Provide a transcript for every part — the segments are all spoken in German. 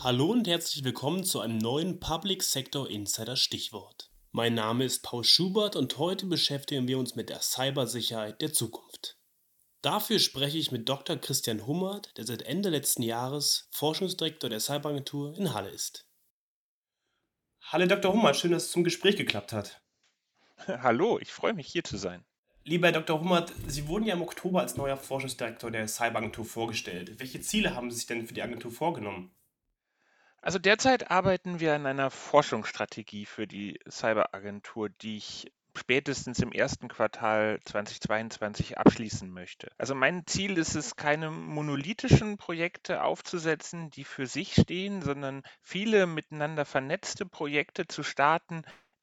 Hallo und herzlich willkommen zu einem neuen Public Sector Insider Stichwort. Mein Name ist Paul Schubert und heute beschäftigen wir uns mit der Cybersicherheit der Zukunft. Dafür spreche ich mit Dr. Christian Hummert, der seit Ende letzten Jahres Forschungsdirektor der Cyberagentur in Halle ist. Hallo Dr. Hummert, schön, dass es zum Gespräch geklappt hat. Hallo, ich freue mich hier zu sein. Lieber Herr Dr. Hummert, Sie wurden ja im Oktober als neuer Forschungsdirektor der Cyberagentur vorgestellt. Welche Ziele haben Sie sich denn für die Agentur vorgenommen? Also derzeit arbeiten wir an einer Forschungsstrategie für die Cyberagentur, die ich spätestens im ersten Quartal 2022 abschließen möchte. Also mein Ziel ist es, keine monolithischen Projekte aufzusetzen, die für sich stehen, sondern viele miteinander vernetzte Projekte zu starten,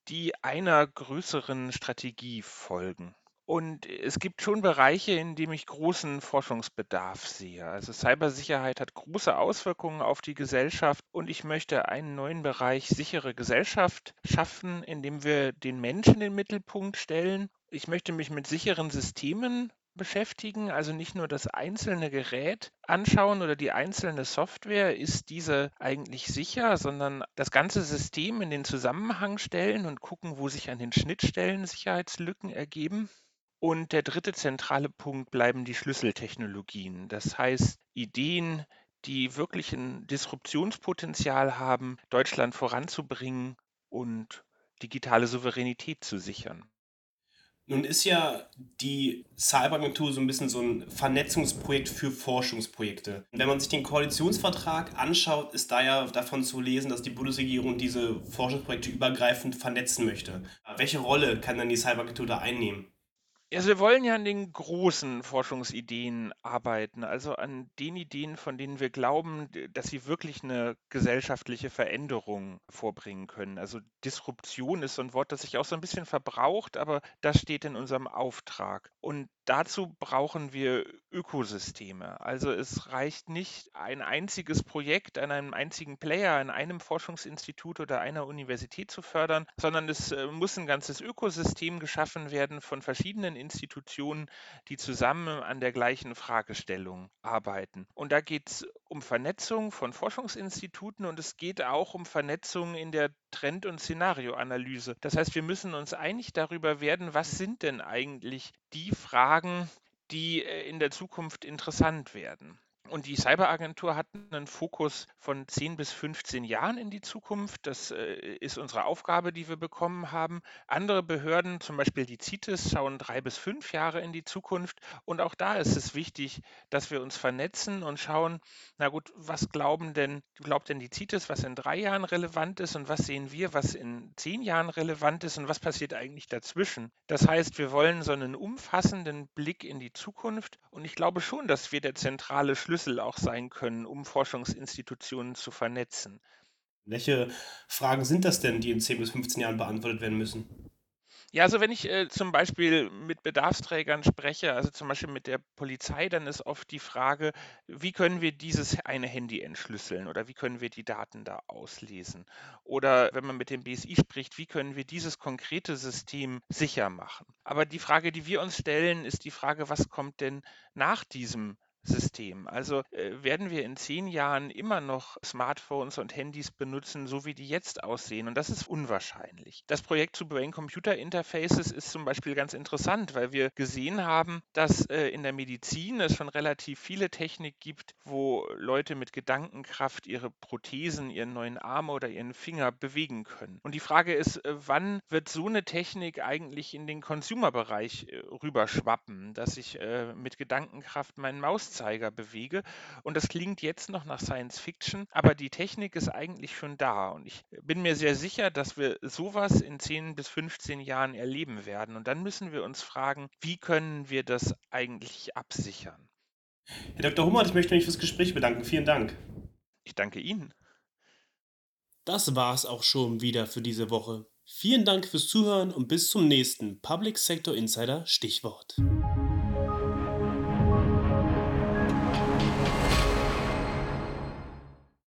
die einer größeren Strategie folgen. Und es gibt schon Bereiche, in denen ich großen Forschungsbedarf sehe. Also Cybersicherheit hat große Auswirkungen auf die Gesellschaft und ich möchte einen neuen Bereich sichere Gesellschaft schaffen, in dem wir den Menschen in den Mittelpunkt stellen. Ich möchte mich mit sicheren Systemen beschäftigen, also nicht nur das einzelne Gerät anschauen oder die einzelne Software, ist diese eigentlich sicher, sondern das ganze System in den Zusammenhang stellen und gucken, wo sich an den Schnittstellen Sicherheitslücken ergeben. Und der dritte zentrale Punkt bleiben die Schlüsseltechnologien. Das heißt, Ideen, die wirklich ein Disruptionspotenzial haben, Deutschland voranzubringen und digitale Souveränität zu sichern. Nun ist ja die Cyberagentur so ein bisschen so ein Vernetzungsprojekt für Forschungsprojekte. Wenn man sich den Koalitionsvertrag anschaut, ist da ja davon zu lesen, dass die Bundesregierung diese Forschungsprojekte übergreifend vernetzen möchte. Welche Rolle kann dann die Cyberagentur da einnehmen? Also wir wollen ja an den großen Forschungsideen arbeiten, also an den Ideen, von denen wir glauben, dass sie wirklich eine gesellschaftliche Veränderung vorbringen können. Also Disruption ist so ein Wort, das sich auch so ein bisschen verbraucht, aber das steht in unserem Auftrag. Und dazu brauchen wir Ökosysteme. Also es reicht nicht, ein einziges Projekt an einem einzigen Player, an einem Forschungsinstitut oder einer Universität zu fördern, sondern es äh, muss ein ganzes Ökosystem geschaffen werden von verschiedenen Institutionen, die zusammen an der gleichen Fragestellung arbeiten. Und da geht es um Vernetzung von Forschungsinstituten und es geht auch um Vernetzung in der Trend- und Szenarioanalyse. Das heißt, wir müssen uns einig darüber werden, was sind denn eigentlich die Fragen, die äh, in der Zukunft interessant werden. Und die Cyberagentur hat einen Fokus von 10 bis 15 Jahren in die Zukunft. Das äh, ist unsere Aufgabe, die wir bekommen haben. Andere Behörden, zum Beispiel die CITES, schauen drei bis fünf Jahre in die Zukunft. Und auch da ist es wichtig, dass wir uns vernetzen und schauen, na gut, was glauben denn, glaubt denn die CITES, was in drei Jahren relevant ist und was sehen wir, was in zehn Jahren relevant ist und was passiert eigentlich dazwischen. Das heißt, wir wollen so einen umfassenden Blick in die Zukunft. Und ich glaube schon, dass wir der zentrale Schlüssel Schlüssel auch sein können, um Forschungsinstitutionen zu vernetzen. Welche Fragen sind das denn, die in 10 bis 15 Jahren beantwortet werden müssen? Ja, also wenn ich äh, zum Beispiel mit Bedarfsträgern spreche, also zum Beispiel mit der Polizei, dann ist oft die Frage, wie können wir dieses eine Handy entschlüsseln oder wie können wir die Daten da auslesen? Oder wenn man mit dem BSI spricht, wie können wir dieses konkrete System sicher machen? Aber die Frage, die wir uns stellen, ist die Frage, was kommt denn nach diesem System. Also äh, werden wir in zehn Jahren immer noch Smartphones und Handys benutzen, so wie die jetzt aussehen. Und das ist unwahrscheinlich. Das Projekt zu Brain-Computer-Interfaces ist zum Beispiel ganz interessant, weil wir gesehen haben, dass äh, in der Medizin es schon relativ viele Technik gibt, wo Leute mit Gedankenkraft ihre Prothesen, ihren neuen Arm oder ihren Finger bewegen können. Und die Frage ist, äh, wann wird so eine Technik eigentlich in den Consumer-Bereich äh, rüberschwappen, dass ich äh, mit Gedankenkraft meinen Maus Mauszeiger bewege. Und das klingt jetzt noch nach Science Fiction, aber die Technik ist eigentlich schon da. Und ich bin mir sehr sicher, dass wir sowas in 10 bis 15 Jahren erleben werden. Und dann müssen wir uns fragen, wie können wir das eigentlich absichern? Herr Dr. Hummert, ich möchte mich fürs Gespräch bedanken. Vielen Dank. Ich danke Ihnen. Das war es auch schon wieder für diese Woche. Vielen Dank fürs Zuhören und bis zum nächsten Public Sector Insider Stichwort.